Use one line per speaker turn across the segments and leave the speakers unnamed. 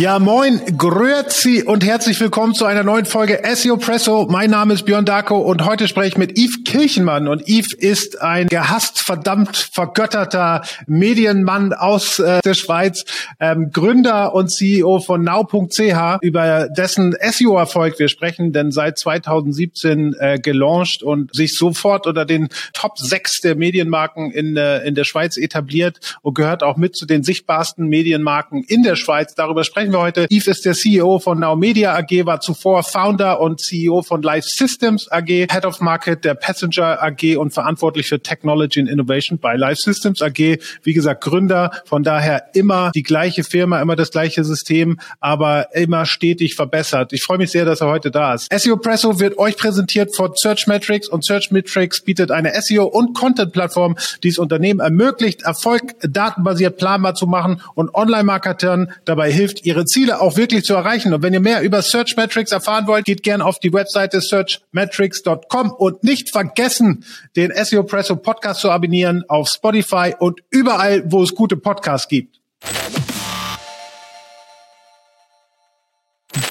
Ja, moin, grüezi und herzlich willkommen zu einer neuen Folge SEO Presso. Mein Name ist Björn Darko und heute spreche ich mit Yves Kirchenmann. Und Yves ist ein gehasst, verdammt vergötterter Medienmann aus äh, der Schweiz, ähm, Gründer und CEO von now.ch, über dessen SEO-Erfolg wir sprechen, denn seit 2017 äh, gelauncht und sich sofort unter den Top 6 der Medienmarken in, äh, in der Schweiz etabliert und gehört auch mit zu den sichtbarsten Medienmarken in der Schweiz. Darüber sprechen sprechen wir heute. Yves ist der CEO von Now Media AG, war zuvor Founder und CEO von Live Systems AG, Head of Market der Passenger AG und verantwortlich für Technology and Innovation bei Live Systems AG. Wie gesagt, Gründer, von daher immer die gleiche Firma, immer das gleiche System, aber immer stetig verbessert. Ich freue mich sehr, dass er heute da ist. SEO Presso wird euch präsentiert von Search Metrics und Search Metrics bietet eine SEO und Content Plattform, die es Unternehmen ermöglicht, Erfolg datenbasiert planbar zu machen und Online-Marketern dabei hilft, ihre ihre Ziele auch wirklich zu erreichen. Und wenn ihr mehr über Search Metrics erfahren wollt, geht gerne auf die Webseite searchmetrics.com und nicht vergessen, den SEO Presso Podcast zu abonnieren auf Spotify und überall, wo es gute Podcasts gibt.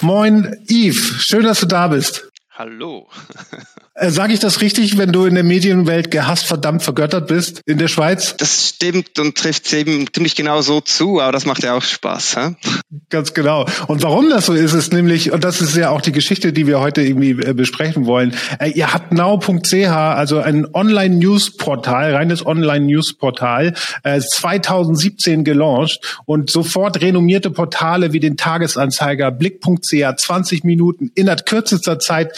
Moin, Yves. Schön, dass du da bist.
Hallo.
Äh, Sage ich das richtig, wenn du in der Medienwelt gehasst, verdammt vergöttert bist in der Schweiz?
Das stimmt und trifft eben ziemlich genau so zu, aber das macht ja auch Spaß. Hä?
Ganz genau. Und warum das so ist, ist nämlich, und das ist ja auch die Geschichte, die wir heute irgendwie äh, besprechen wollen. Äh, ihr habt now.ch, also ein Online-News-Portal, reines Online-News-Portal, 2017 gelauncht und sofort renommierte Portale wie den Tagesanzeiger, Blick.ch, 20 Minuten innerhalb kürzester Zeit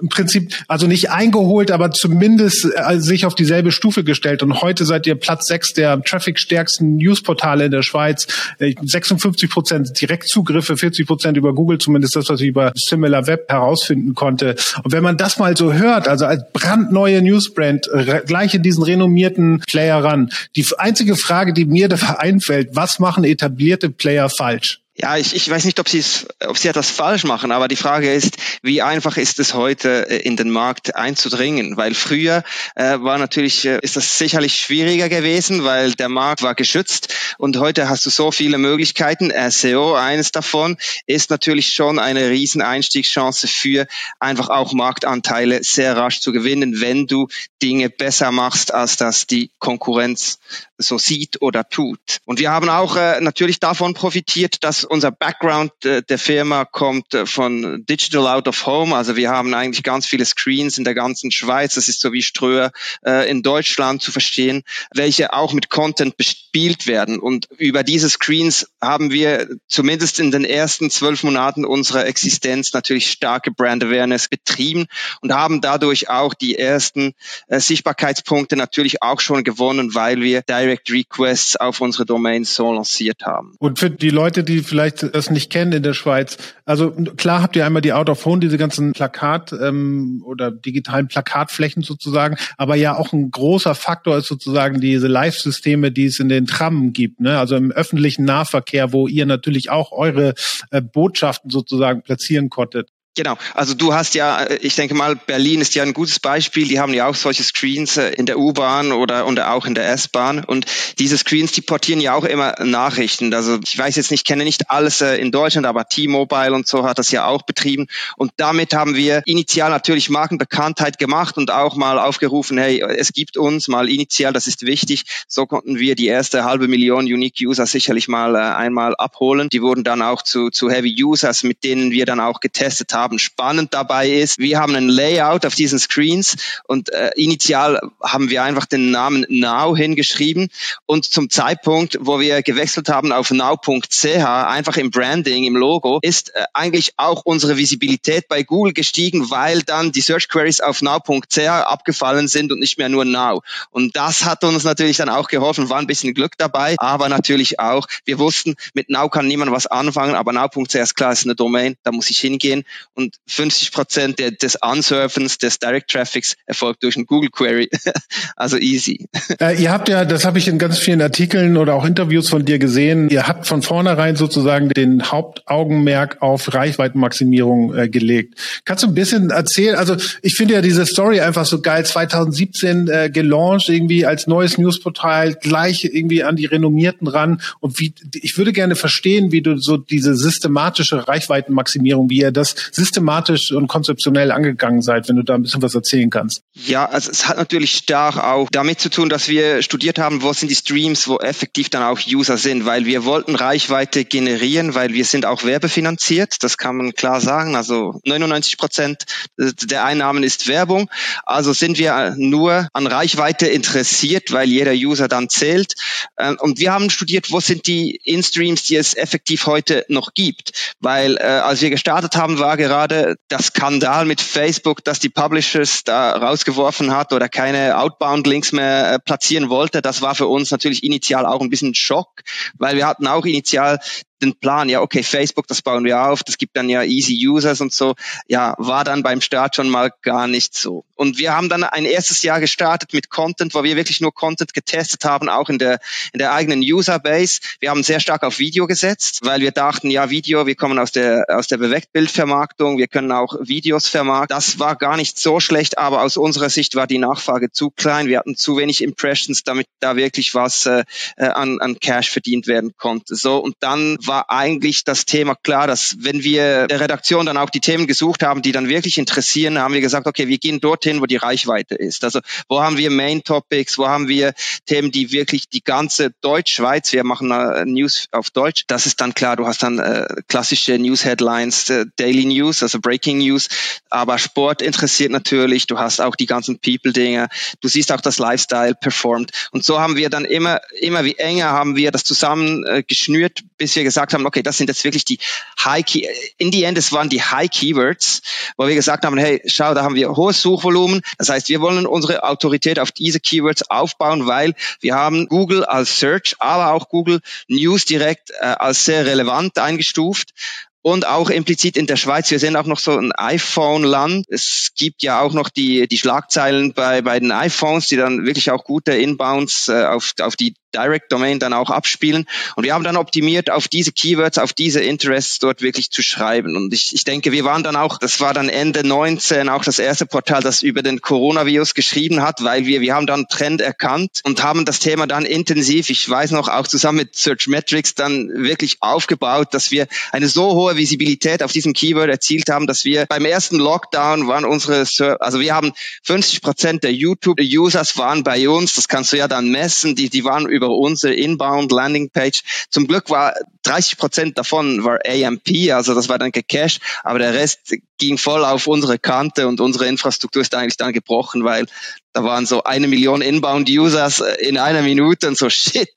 im Prinzip, also nicht eingeholt, aber zumindest äh, sich auf dieselbe Stufe gestellt. Und heute seid ihr Platz sechs der trafficstärksten Newsportale in der Schweiz. 56 äh, Prozent Direktzugriffe, 40 Prozent über Google, zumindest das, was ich über Similar Web herausfinden konnte. Und wenn man das mal so hört, also als brandneue Newsbrand, gleich in diesen renommierten Player ran, die einzige Frage, die mir da einfällt, was machen etablierte Player falsch?
Ja, ich, ich weiß nicht, ob sie es, ob sie etwas falsch machen, aber die Frage ist, wie einfach ist es heute äh, in den Markt einzudringen? Weil früher äh, war natürlich, äh, ist das sicherlich schwieriger gewesen, weil der Markt war geschützt und heute hast du so viele Möglichkeiten. SEO, eines davon, ist natürlich schon eine riesen Einstiegschance für einfach auch Marktanteile sehr rasch zu gewinnen, wenn du Dinge besser machst, als das die Konkurrenz so sieht oder tut. Und wir haben auch äh, natürlich davon profitiert, dass unser Background äh, der Firma kommt äh, von Digital Out of Home. Also wir haben eigentlich ganz viele Screens in der ganzen Schweiz. Das ist so wie Ströer äh, in Deutschland zu verstehen, welche auch mit Content bespielt werden. Und über diese Screens haben wir zumindest in den ersten zwölf Monaten unserer Existenz natürlich starke Brand Awareness betrieben und haben dadurch auch die ersten äh, Sichtbarkeitspunkte natürlich auch schon gewonnen, weil wir Direct Requests auf unsere Domains so lanciert haben.
Und für die Leute, die vielleicht das nicht kennen in der Schweiz. Also klar habt ihr einmal die Out of Home, diese ganzen Plakat ähm, oder digitalen Plakatflächen sozusagen, aber ja auch ein großer Faktor ist sozusagen diese Live-Systeme, die es in den Trammen gibt, ne? also im öffentlichen Nahverkehr, wo ihr natürlich auch eure äh, Botschaften sozusagen platzieren konntet.
Genau, also du hast ja, äh, ich denke mal, Berlin ist ja ein gutes Beispiel. Die haben ja auch solche Screens äh, in der U-Bahn oder, oder auch in der S-Bahn. Und diese Screens, die portieren ja auch immer Nachrichten. Also ich weiß jetzt nicht, kenne nicht alles äh, in Deutschland, aber T-Mobile und so hat das ja auch betrieben. Und damit haben wir initial natürlich Markenbekanntheit gemacht und auch mal aufgerufen, hey, es gibt uns mal initial, das ist wichtig. So konnten wir die erste halbe Million Unique User sicherlich mal einmal abholen. Die wurden dann auch zu, zu Heavy Users, mit denen wir dann auch getestet haben haben. Spannend dabei ist, wir haben ein Layout auf diesen Screens und äh, initial haben wir einfach den Namen Now hingeschrieben und zum Zeitpunkt, wo wir gewechselt haben auf now.ch, einfach im Branding, im Logo, ist äh, eigentlich auch unsere Visibilität bei Google gestiegen, weil dann die Search Queries auf now.ch abgefallen sind und nicht mehr nur Now. Und das hat uns natürlich dann auch geholfen, war ein bisschen Glück dabei, aber natürlich auch, wir wussten, mit Now kann niemand was anfangen, aber now.ch ist klar, ist eine Domain, da muss ich hingehen und 50 Prozent des Unsurfens, des Direct Traffics erfolgt durch ein Google Query. also easy.
Äh, ihr habt ja, das habe ich in ganz vielen Artikeln oder auch Interviews von dir gesehen, ihr habt von vornherein sozusagen den Hauptaugenmerk auf Reichweitenmaximierung äh, gelegt. Kannst du ein bisschen erzählen? Also ich finde ja diese Story einfach so geil. 2017 äh, gelauncht irgendwie als neues Newsportal, gleich irgendwie an die Renommierten ran. Und wie ich würde gerne verstehen, wie du so diese systematische Reichweitenmaximierung, wie ihr das und konzeptionell angegangen seid, wenn du da ein bisschen was erzählen kannst.
Ja, also es hat natürlich stark auch damit zu tun, dass wir studiert haben, wo sind die Streams, wo effektiv dann auch User sind, weil wir wollten Reichweite generieren, weil wir sind auch werbefinanziert, das kann man klar sagen. Also 99 Prozent der Einnahmen ist Werbung. Also sind wir nur an Reichweite interessiert, weil jeder User dann zählt. Ähm, und wir haben studiert, wo sind die In-Streams, die es effektiv heute noch gibt. Weil äh, als wir gestartet haben, war gerade das Skandal mit Facebook, dass die Publishers da rausgeworfen hat oder keine Outbound-Links mehr äh, platzieren wollte. Das war für uns natürlich initial auch ein bisschen Schock, weil wir hatten auch initial den Plan, ja, okay, Facebook, das bauen wir auf, das gibt dann ja easy Users und so. Ja, war dann beim Start schon mal gar nicht so. Und wir haben dann ein erstes Jahr gestartet mit Content, wo wir wirklich nur Content getestet haben, auch in der, in der eigenen Userbase. Wir haben sehr stark auf Video gesetzt, weil wir dachten, ja, Video, wir kommen aus der, aus der Bewegtbildvermarktung, wir können auch Videos vermarkten. Das war gar nicht so schlecht, aber aus unserer Sicht war die Nachfrage zu klein. Wir hatten zu wenig Impressions, damit da wirklich was äh, äh an, an Cash verdient werden konnte. So, und dann war eigentlich das Thema klar, dass wenn wir der Redaktion dann auch die Themen gesucht haben, die dann wirklich interessieren, haben wir gesagt, okay, wir gehen dorthin, wo die Reichweite ist. Also wo haben wir Main Topics, wo haben wir Themen, die wirklich die ganze Deutschschweiz, wir machen äh, News auf Deutsch, das ist dann klar, du hast dann äh, klassische News Headlines, äh, Daily News, also Breaking News, aber Sport interessiert natürlich, du hast auch die ganzen People-Dinge, du siehst auch das Lifestyle performt und so haben wir dann immer, immer wie enger haben wir das zusammen äh, geschnürt, bis wir gesagt gesagt haben, okay, das sind jetzt wirklich die High Key, in die End, es waren die High Keywords, wo wir gesagt haben, hey, schau, da haben wir hohes Suchvolumen. Das heißt, wir wollen unsere Autorität auf diese Keywords aufbauen, weil wir haben Google als Search, aber auch Google News direkt äh, als sehr relevant eingestuft. Und auch implizit in der Schweiz, wir sind auch noch so ein iPhone-Land. Es gibt ja auch noch die, die Schlagzeilen bei, bei den iPhones, die dann wirklich auch gute Inbounds äh, auf, auf die Direct Domain dann auch abspielen. Und wir haben dann optimiert, auf diese Keywords, auf diese Interests dort wirklich zu schreiben. Und ich, ich denke, wir waren dann auch, das war dann Ende 19 auch das erste Portal, das über den Coronavirus geschrieben hat, weil wir, wir haben dann Trend erkannt und haben das Thema dann intensiv, ich weiß noch, auch zusammen mit Search Metrics dann wirklich aufgebaut, dass wir eine so hohe Visibilität auf diesem Keyword erzielt haben, dass wir beim ersten Lockdown waren unsere, also wir haben 50 Prozent der YouTube-Users waren bei uns, das kannst du ja dann messen, die, die waren über unsere Inbound Landing Page. Zum Glück war 30 Prozent davon war AMP, also das war dann gecached, aber der Rest ging voll auf unsere Kante und unsere Infrastruktur ist eigentlich dann gebrochen, weil da waren so eine Million Inbound-Users in einer Minute und so, shit,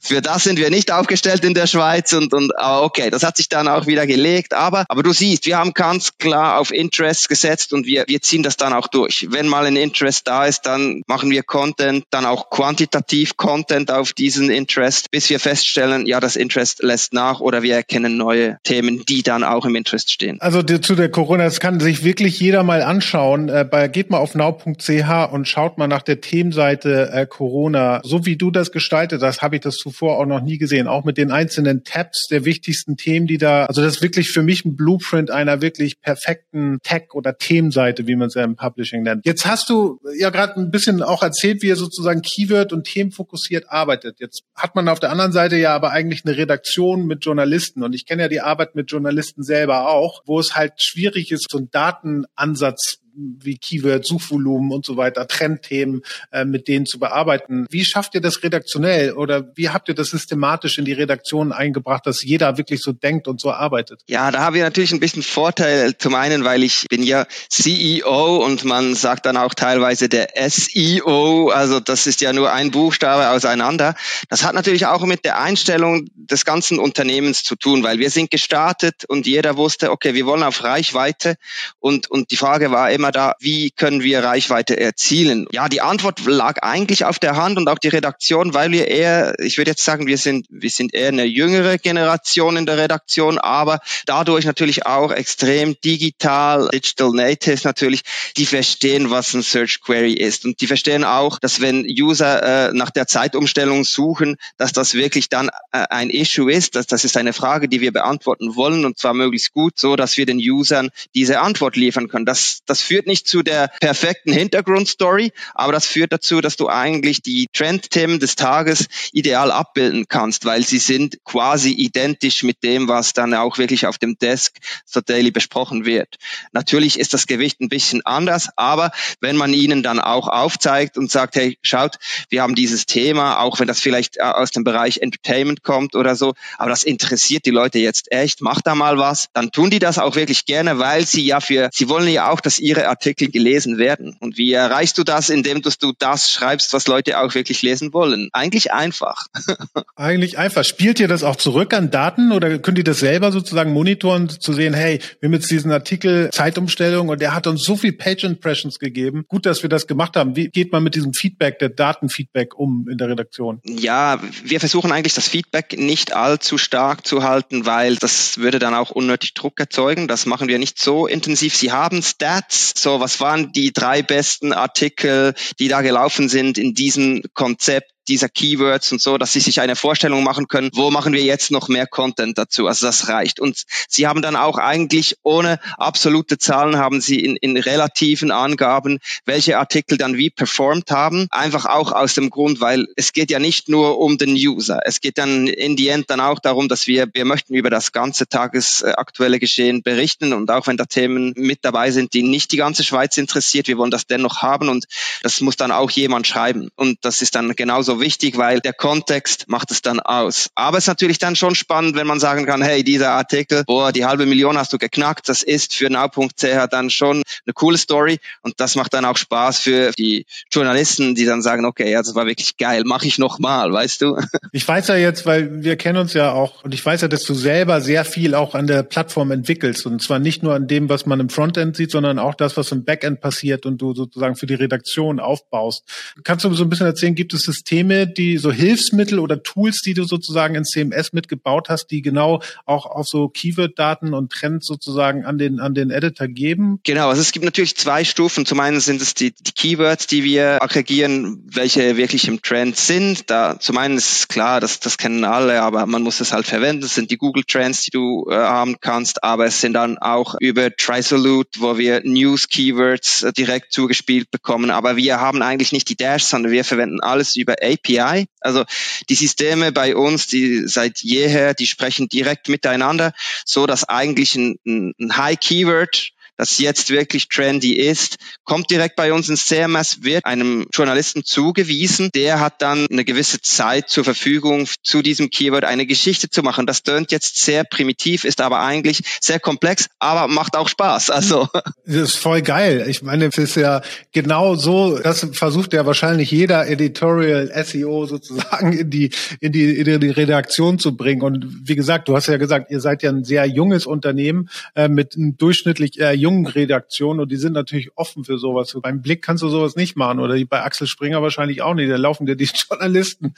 für das sind wir nicht aufgestellt in der Schweiz und, und aber okay, das hat sich dann auch wieder gelegt, aber, aber du siehst, wir haben ganz klar auf Interest gesetzt und wir, wir ziehen das dann auch durch. Wenn mal ein Interest da ist, dann machen wir Content, dann auch quantitativ Content auf diesen Interest, bis wir feststellen, ja, das Interest lässt nach oder wir erkennen neue Themen, die dann auch im Interest stehen.
Also zu der Corona, das kann sich wirklich jeder mal anschauen. Äh, bei, geht mal auf now.ch und schaut mal nach der Themenseite äh, Corona. So wie du das gestaltet hast, habe ich das zuvor auch noch nie gesehen. Auch mit den einzelnen Tabs der wichtigsten Themen, die da, also das ist wirklich für mich ein Blueprint einer wirklich perfekten Tech- oder Themenseite, wie man es ja im Publishing nennt. Jetzt hast du ja gerade ein bisschen auch erzählt, wie ihr sozusagen Keyword und themenfokussiert arbeitet. Jetzt hat man auf der anderen Seite ja aber eigentlich eine Redaktion mit Journalisten und ich kenne ja die Arbeit mit Journalisten selber auch, wo es halt schwierig ist, so einen Datenansatz wie Keyword, Suchvolumen und so weiter, Trendthemen äh, mit denen zu bearbeiten. Wie schafft ihr das redaktionell oder wie habt ihr das systematisch in die Redaktion eingebracht, dass jeder wirklich so denkt und so arbeitet?
Ja, da haben wir natürlich ein bisschen Vorteil. Zum einen, weil ich bin ja CEO und man sagt dann auch teilweise der SEO, also das ist ja nur ein Buchstabe auseinander. Das hat natürlich auch mit der Einstellung des ganzen Unternehmens zu tun, weil wir sind gestartet und jeder wusste, okay, wir wollen auf Reichweite und, und die Frage war immer, Thema da, wie können wir Reichweite erzielen? Ja, die Antwort lag eigentlich auf der Hand und auch die Redaktion, weil wir eher, ich würde jetzt sagen, wir sind, wir sind eher eine jüngere Generation in der Redaktion, aber dadurch natürlich auch extrem digital, Digital Natives natürlich, die verstehen, was ein Search Query ist und die verstehen auch, dass wenn User äh, nach der Zeitumstellung suchen, dass das wirklich dann äh, ein Issue ist, dass das ist eine Frage, die wir beantworten wollen und zwar möglichst gut, so dass wir den Usern diese Antwort liefern können. Das, das führt nicht zu der perfekten Hintergrundstory, aber das führt dazu, dass du eigentlich die Trendthemen des Tages ideal abbilden kannst, weil sie sind quasi identisch mit dem, was dann auch wirklich auf dem Desk so daily besprochen wird. Natürlich ist das Gewicht ein bisschen anders, aber wenn man ihnen dann auch aufzeigt und sagt, hey, schaut, wir haben dieses Thema, auch wenn das vielleicht äh, aus dem Bereich Entertainment kommt oder so, aber das interessiert die Leute jetzt echt, mach da mal was, dann tun die das auch wirklich gerne, weil sie ja für, sie wollen ja auch, dass ihre Artikel gelesen werden. Und wie erreichst du das, indem du das schreibst, was Leute auch wirklich lesen wollen? Eigentlich einfach.
Eigentlich einfach. Spielt ihr das auch zurück an Daten oder könnt ihr das selber sozusagen monitoren, zu sehen, hey, wir haben jetzt diesen Artikel Zeitumstellung und der hat uns so viel Page Impressions gegeben. Gut, dass wir das gemacht haben. Wie geht man mit diesem Feedback, der Datenfeedback um in der Redaktion?
Ja, wir versuchen eigentlich das Feedback nicht allzu stark zu halten, weil das würde dann auch unnötig Druck erzeugen. Das machen wir nicht so intensiv. Sie haben Stats. So, was waren die drei besten Artikel, die da gelaufen sind in diesem Konzept? Dieser Keywords und so, dass sie sich eine Vorstellung machen können, wo machen wir jetzt noch mehr Content dazu. Also das reicht. Und sie haben dann auch eigentlich ohne absolute Zahlen haben sie in, in relativen Angaben, welche Artikel dann wie performt haben. Einfach auch aus dem Grund, weil es geht ja nicht nur um den User. Es geht dann in die End dann auch darum, dass wir, wir möchten über das ganze tagesaktuelle Geschehen berichten und auch wenn da Themen mit dabei sind, die nicht die ganze Schweiz interessiert, wir wollen das dennoch haben und das muss dann auch jemand schreiben. Und das ist dann genauso wichtig, weil der Kontext macht es dann aus. Aber es ist natürlich dann schon spannend, wenn man sagen kann, hey, dieser Artikel, boah, die halbe Million hast du geknackt, das ist für now.ch dann schon eine coole Story und das macht dann auch Spaß für die Journalisten, die dann sagen, okay, ja, das war wirklich geil, mache ich noch mal, weißt du?
Ich weiß ja jetzt, weil wir kennen uns ja auch und ich weiß ja, dass du selber sehr viel auch an der Plattform entwickelst und zwar nicht nur an dem, was man im Frontend sieht, sondern auch das, was im Backend passiert und du sozusagen für die Redaktion aufbaust. Kannst du so ein bisschen erzählen, gibt es Systeme, Systeme, die so Hilfsmittel oder Tools, die du sozusagen in CMS mitgebaut hast, die genau auch auf so Keyword-Daten und Trends sozusagen an den an den Editor geben?
Genau, also es gibt natürlich zwei Stufen. Zum einen sind es die, die Keywords, die wir aggregieren, welche wirklich im Trend sind. Da zum einen ist klar, das, das kennen alle, aber man muss es halt verwenden. Das sind die Google Trends, die du äh, haben kannst, aber es sind dann auch über Trisolute, wo wir News Keywords äh, direkt zugespielt bekommen. Aber wir haben eigentlich nicht die Dash, sondern wir verwenden alles über API. Also die Systeme bei uns, die seit jeher, die sprechen direkt miteinander, so dass eigentlich ein, ein High Keyword das jetzt wirklich trendy ist, kommt direkt bei uns ins CMS, wird einem Journalisten zugewiesen. Der hat dann eine gewisse Zeit zur Verfügung, zu diesem Keyword eine Geschichte zu machen. Das tönt jetzt sehr primitiv, ist aber eigentlich sehr komplex, aber macht auch Spaß. Also.
Das ist voll geil. Ich meine, es ist ja genau so, das versucht ja wahrscheinlich jeder Editorial SEO sozusagen in die, in die, in die Redaktion zu bringen. Und wie gesagt, du hast ja gesagt, ihr seid ja ein sehr junges Unternehmen äh, mit einem durchschnittlich eher jungen Redaktionen und die sind natürlich offen für sowas. Beim Blick kannst du sowas nicht machen oder bei Axel Springer wahrscheinlich auch nicht. Da laufen dir die Journalisten,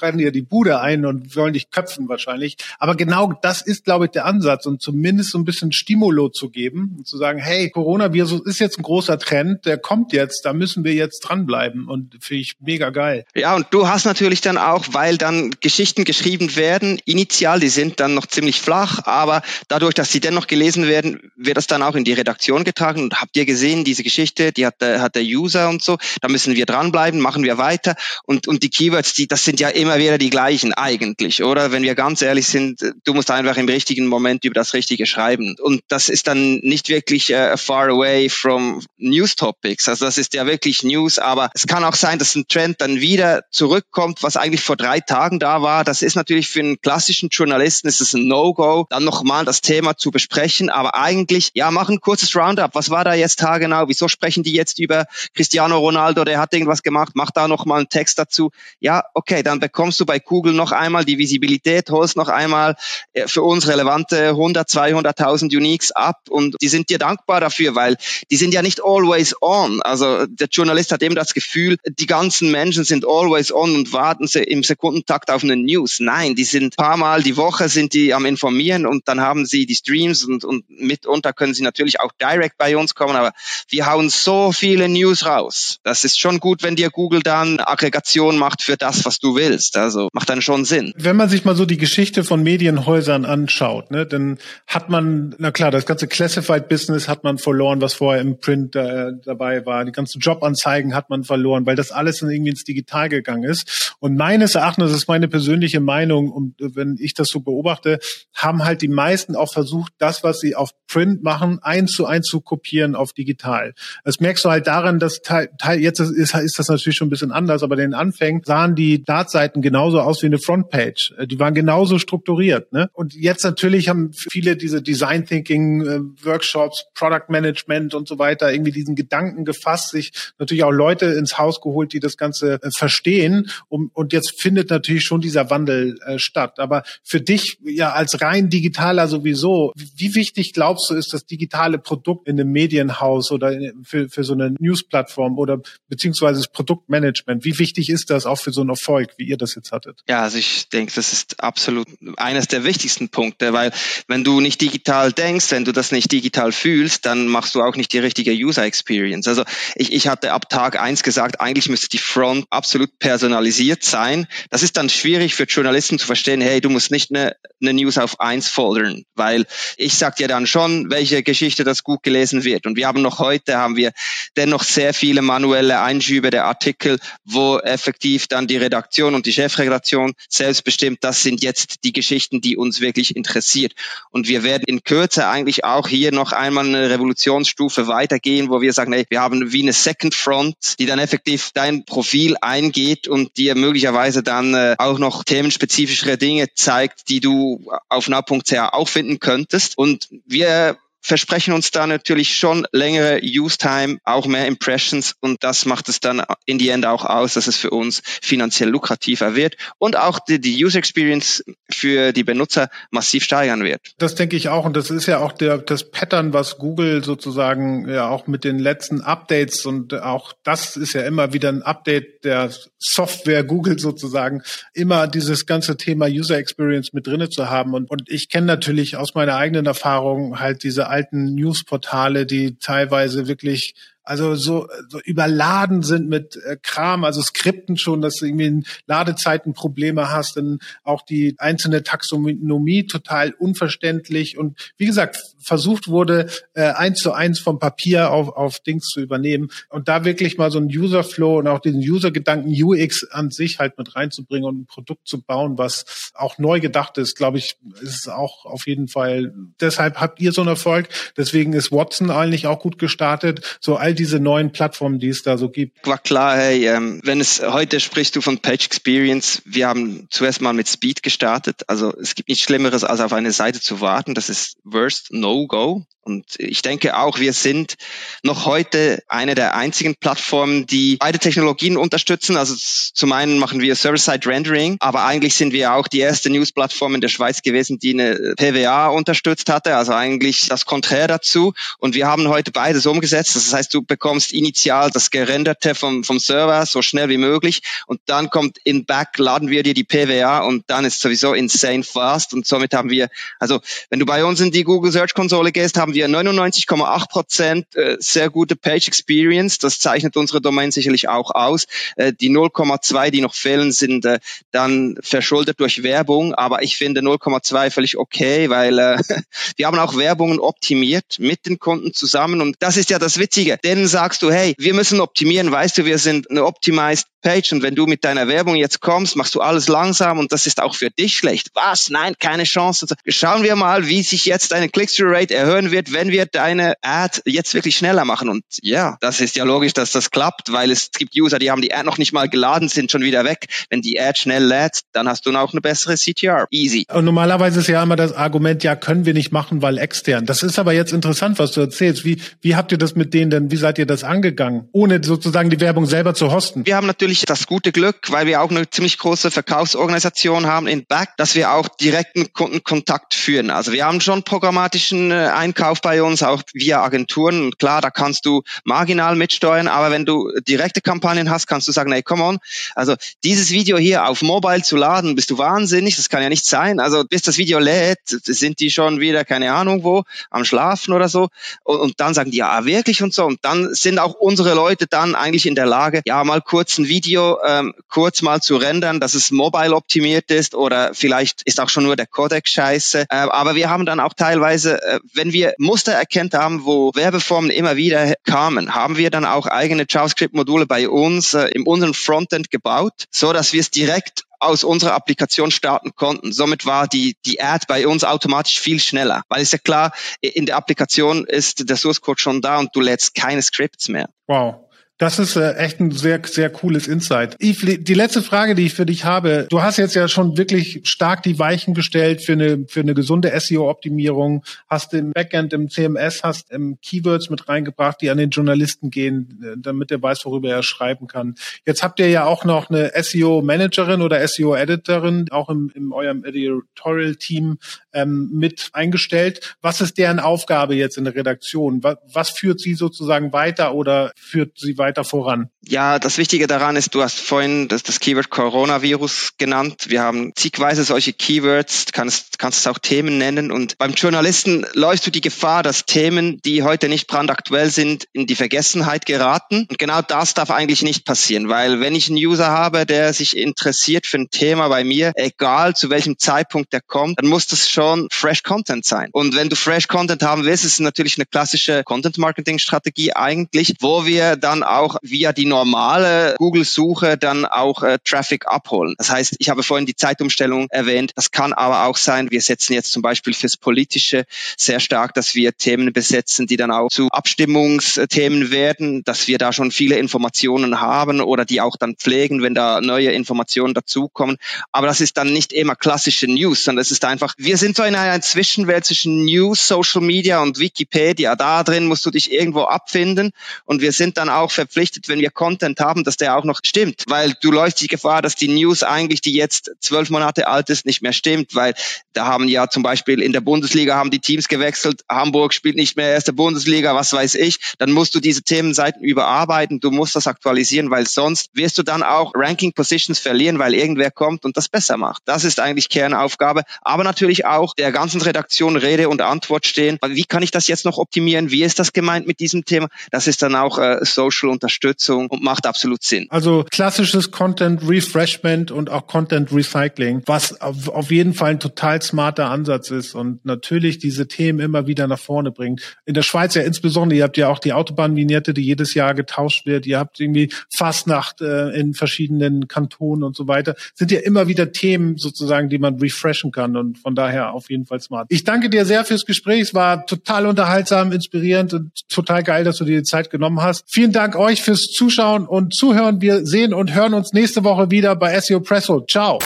rennen dir die Bude ein und wollen dich köpfen wahrscheinlich. Aber genau das ist, glaube ich, der Ansatz und zumindest so ein bisschen Stimulo zu geben und zu sagen, hey, Coronavirus ist jetzt ein großer Trend, der kommt jetzt, da müssen wir jetzt dranbleiben und finde ich mega geil.
Ja, und du hast natürlich dann auch, weil dann Geschichten geschrieben werden, initial, die sind dann noch ziemlich flach, aber dadurch, dass sie dennoch gelesen werden, wird das dann auch in die Redaktion getragen und habt ihr gesehen, diese Geschichte, die hat, hat der User und so, da müssen wir dranbleiben, machen wir weiter. Und, und die Keywords, die, das sind ja immer wieder die gleichen eigentlich, oder? Wenn wir ganz ehrlich sind, du musst einfach im richtigen Moment über das Richtige schreiben. Und das ist dann nicht wirklich uh, far away from News Topics, also das ist ja wirklich News, aber es kann auch sein, dass ein Trend dann wieder zurückkommt, was eigentlich vor drei Tagen da war, das ist natürlich für einen klassischen Journalisten ist es ein No-Go, dann nochmal das Thema zu besprechen, aber eigentlich, ja, machen kurz kurzes Roundup. Was war da jetzt haargenau? Wieso sprechen die jetzt über Cristiano Ronaldo? Der hat irgendwas gemacht. Mach da noch mal einen Text dazu. Ja, okay, dann bekommst du bei Google noch einmal die Visibilität, holst noch einmal äh, für uns relevante 100, 200.000 Uniques ab und die sind dir dankbar dafür, weil die sind ja nicht always on. Also der Journalist hat eben das Gefühl, die ganzen Menschen sind always on und warten im Sekundentakt auf eine News. Nein, die sind paar Mal die Woche sind die am informieren und dann haben sie die Streams und, und mitunter können sie natürlich direct bei uns kommen, aber wir hauen so viele News raus. Das ist schon gut, wenn dir Google dann Aggregation macht für das, was du willst. Also macht dann schon Sinn.
Wenn man sich mal so die Geschichte von Medienhäusern anschaut, ne, dann hat man, na klar, das ganze Classified Business hat man verloren, was vorher im Print äh, dabei war. Die ganzen Jobanzeigen hat man verloren, weil das alles irgendwie ins Digital gegangen ist. Und meines Erachtens, das ist meine persönliche Meinung, und wenn ich das so beobachte, haben halt die meisten auch versucht, das, was sie auf Print machen, eins zu eins zu kopieren auf digital. Das merkst du halt daran, dass Teil, jetzt ist, ist das natürlich schon ein bisschen anders, aber den Anfängen sahen die Startseiten genauso aus wie eine Frontpage. Äh, die waren genauso strukturiert. Ne? Und jetzt natürlich haben viele diese Design Thinking äh, Workshops, Product Management und so weiter irgendwie diesen Gedanken gefasst, sich natürlich auch Leute ins Haus geholt, die das Ganze äh, verstehen. Und jetzt findet natürlich schon dieser Wandel statt. Aber für dich ja als rein digitaler sowieso, wie wichtig glaubst du ist das digitale Produkt in einem Medienhaus oder für, für so eine News-Plattform oder beziehungsweise das Produktmanagement? Wie wichtig ist das auch für so einen Erfolg, wie ihr das jetzt hattet?
Ja, also ich denke, das ist absolut eines der wichtigsten Punkte, weil wenn du nicht digital denkst, wenn du das nicht digital fühlst, dann machst du auch nicht die richtige User Experience. Also ich, ich hatte ab Tag eins gesagt, eigentlich müsste die Front absolut personalisiert sein. Das ist dann schwierig für Journalisten zu verstehen, hey, du musst nicht eine, eine News auf eins foldern, weil ich sag dir dann schon, welche Geschichte das gut gelesen wird. Und wir haben noch heute, haben wir dennoch sehr viele manuelle Einschübe der Artikel, wo effektiv dann die Redaktion und die Chefredaktion selbst bestimmt, das sind jetzt die Geschichten, die uns wirklich interessiert. Und wir werden in Kürze eigentlich auch hier noch einmal eine Revolutionsstufe weitergehen, wo wir sagen, hey, wir haben wie eine Second Front, die dann effektiv dein Profil eingeht und dir möglicherweise dann äh, auch noch themenspezifischere Dinge zeigt, die du auf now.ch auch finden könntest. Und wir versprechen uns da natürlich schon längere Use-Time, auch mehr Impressions und das macht es dann in die End auch aus, dass es für uns finanziell lukrativer wird und auch die, die User Experience für die Benutzer massiv steigern wird.
Das denke ich auch und das ist ja auch der, das Pattern, was Google sozusagen ja auch mit den letzten Updates und auch das ist ja immer wieder ein Update der Software Google sozusagen, immer dieses ganze Thema User Experience mit drinne zu haben und, und ich kenne natürlich aus meiner eigenen Erfahrung halt diese alten Newsportale, die teilweise wirklich also so, so überladen sind mit äh, Kram, also Skripten schon, dass du irgendwie in Ladezeiten Probleme hast, dann auch die einzelne Taxonomie total unverständlich und wie gesagt, versucht wurde, äh, eins zu eins vom Papier auf, auf Dings zu übernehmen und da wirklich mal so ein User-Flow und auch diesen User-Gedanken UX an sich halt mit reinzubringen und ein Produkt zu bauen, was auch neu gedacht ist, glaube ich, ist auch auf jeden Fall, deshalb habt ihr so einen Erfolg, deswegen ist Watson eigentlich auch gut gestartet, so all diese neuen Plattformen, die es da so gibt.
War klar, hey, ähm, wenn es heute sprichst du von Page Experience, wir haben zuerst mal mit Speed gestartet, also es gibt nichts Schlimmeres, als auf eine Seite zu warten, das ist Worst No-Go. Und ich denke auch, wir sind noch heute eine der einzigen Plattformen, die beide Technologien unterstützen. Also zum einen machen wir Server-Side Rendering, aber eigentlich sind wir auch die erste News-Plattform in der Schweiz gewesen, die eine PWA unterstützt hatte, also eigentlich das Konträr dazu. Und wir haben heute beides umgesetzt. Das heißt, du bekommst initial das Gerenderte vom, vom Server so schnell wie möglich und dann kommt in Back, laden wir dir die PWA und dann ist sowieso insane fast und somit haben wir, also wenn du bei uns in die Google Search Konsole gehst, haben wir 99,8 Prozent äh, sehr gute Page Experience. Das zeichnet unsere Domain sicherlich auch aus. Äh, die 0,2, die noch fehlen, sind äh, dann verschuldet durch Werbung. Aber ich finde 0,2 völlig okay, weil wir haben auch Werbungen optimiert mit den Kunden zusammen. Und das ist ja das Witzige. Denen sagst du, hey, wir müssen optimieren, weißt du, wir sind eine optimized Page und wenn du mit deiner Werbung jetzt kommst, machst du alles langsam und das ist auch für dich schlecht. Was? Nein, keine Chance. Schauen wir mal, wie sich jetzt deine Click-through-Rate erhöhen wird, wenn wir deine Ad jetzt wirklich schneller machen. Und ja, das ist ja logisch, dass das klappt, weil es gibt User, die haben die Ad noch nicht mal geladen, sind schon wieder weg. Wenn die Ad schnell lädt, dann hast du auch eine bessere CTR. Easy.
Und normalerweise ist ja immer das Argument, ja, können wir nicht machen, weil extern. Das ist aber jetzt interessant, was du erzählst. Wie, wie habt ihr das mit denen denn, wie seid ihr das angegangen, ohne sozusagen die Werbung selber zu hosten?
Wir haben natürlich das gute Glück, weil wir auch eine ziemlich große Verkaufsorganisation haben in Back, dass wir auch direkten Kundenkontakt führen. Also wir haben schon programmatischen äh, Einkauf bei uns, auch via Agenturen. Klar, da kannst du marginal mitsteuern, aber wenn du direkte Kampagnen hast, kannst du sagen, hey, come on, also dieses Video hier auf Mobile zu laden, bist du wahnsinnig, das kann ja nicht sein. Also bis das Video lädt, sind die schon wieder, keine Ahnung wo, am Schlafen oder so. Und, und dann sagen die, ja, wirklich und so. Und dann sind auch unsere Leute dann eigentlich in der Lage, ja, mal kurz ein Video ähm, kurz mal zu rendern, dass es mobile optimiert ist oder vielleicht ist auch schon nur der Codec scheiße. Äh, aber wir haben dann auch teilweise, äh, wenn wir Muster erkennt haben, wo Werbeformen immer wieder kamen, haben wir dann auch eigene JavaScript-Module bei uns äh, in unserem Frontend gebaut, so dass wir es direkt aus unserer Applikation starten konnten. Somit war die, die Ad bei uns automatisch viel schneller. Weil ist ja klar, in der Applikation ist der Source Code schon da und du lädst keine Scripts mehr.
Wow. Das ist äh, echt ein sehr, sehr cooles Insight. Yves, die letzte Frage, die ich für dich habe. Du hast jetzt ja schon wirklich stark die Weichen gestellt für eine, für eine gesunde SEO-Optimierung. Hast im Backend, im CMS, hast im Keywords mit reingebracht, die an den Journalisten gehen, äh, damit er weiß, worüber er schreiben kann. Jetzt habt ihr ja auch noch eine SEO-Managerin oder SEO-Editorin, auch im, in eurem Editorial-Team ähm, mit eingestellt. Was ist deren Aufgabe jetzt in der Redaktion? Was, was führt sie sozusagen weiter oder führt sie weiter? Weiter voran?
Ja, das Wichtige daran ist, du hast vorhin das, das Keyword Coronavirus genannt. Wir haben zigweise solche Keywords, kannst, kannst es auch Themen nennen. Und beim Journalisten läufst du die Gefahr, dass Themen, die heute nicht brandaktuell sind, in die Vergessenheit geraten. Und genau das darf eigentlich nicht passieren, weil wenn ich einen User habe, der sich interessiert für ein Thema bei mir, egal zu welchem Zeitpunkt der kommt, dann muss das schon Fresh Content sein. Und wenn du Fresh Content haben willst, ist es natürlich eine klassische Content Marketing Strategie eigentlich, wo wir dann auch via die normale Google-Suche dann auch äh, Traffic abholen. Das heißt, ich habe vorhin die Zeitumstellung erwähnt. Das kann aber auch sein, wir setzen jetzt zum Beispiel fürs Politische sehr stark, dass wir Themen besetzen, die dann auch zu Abstimmungsthemen werden, dass wir da schon viele Informationen haben oder die auch dann pflegen, wenn da neue Informationen dazukommen. Aber das ist dann nicht immer klassische News, sondern es ist einfach, wir sind so in einer Zwischenwelt zwischen News, Social Media und Wikipedia. Da drin musst du dich irgendwo abfinden und wir sind dann auch verpflichtet, wenn wir Content haben, dass der auch noch stimmt, weil du läufst die Gefahr, dass die News eigentlich, die jetzt zwölf Monate alt ist, nicht mehr stimmt, weil da haben ja zum Beispiel in der Bundesliga haben die Teams gewechselt, Hamburg spielt nicht mehr erste Bundesliga, was weiß ich, dann musst du diese Themenseiten überarbeiten, du musst das aktualisieren, weil sonst wirst du dann auch Ranking Positions verlieren, weil irgendwer kommt und das besser macht. Das ist eigentlich Kernaufgabe, aber natürlich auch der ganzen Redaktion Rede und Antwort stehen. Wie kann ich das jetzt noch optimieren? Wie ist das gemeint mit diesem Thema? Das ist dann auch äh, Social Unterstützung und macht absolut Sinn.
Also klassisches Content Refreshment und auch Content Recycling, was auf jeden Fall ein total smarter Ansatz ist und natürlich diese Themen immer wieder nach vorne bringt. In der Schweiz ja insbesondere, ihr habt ja auch die Autobahnvignette, die jedes Jahr getauscht wird. Ihr habt irgendwie Fastnacht äh, in verschiedenen Kantonen und so weiter. Sind ja immer wieder Themen sozusagen, die man refreshen kann und von daher auf jeden Fall smart. Ich danke dir sehr fürs Gespräch. Es war total unterhaltsam, inspirierend und total geil, dass du dir die Zeit genommen hast. Vielen Dank euch fürs Zuschauen und Zuhören. Wir sehen und hören uns nächste Woche wieder bei SEO Presso. Ciao.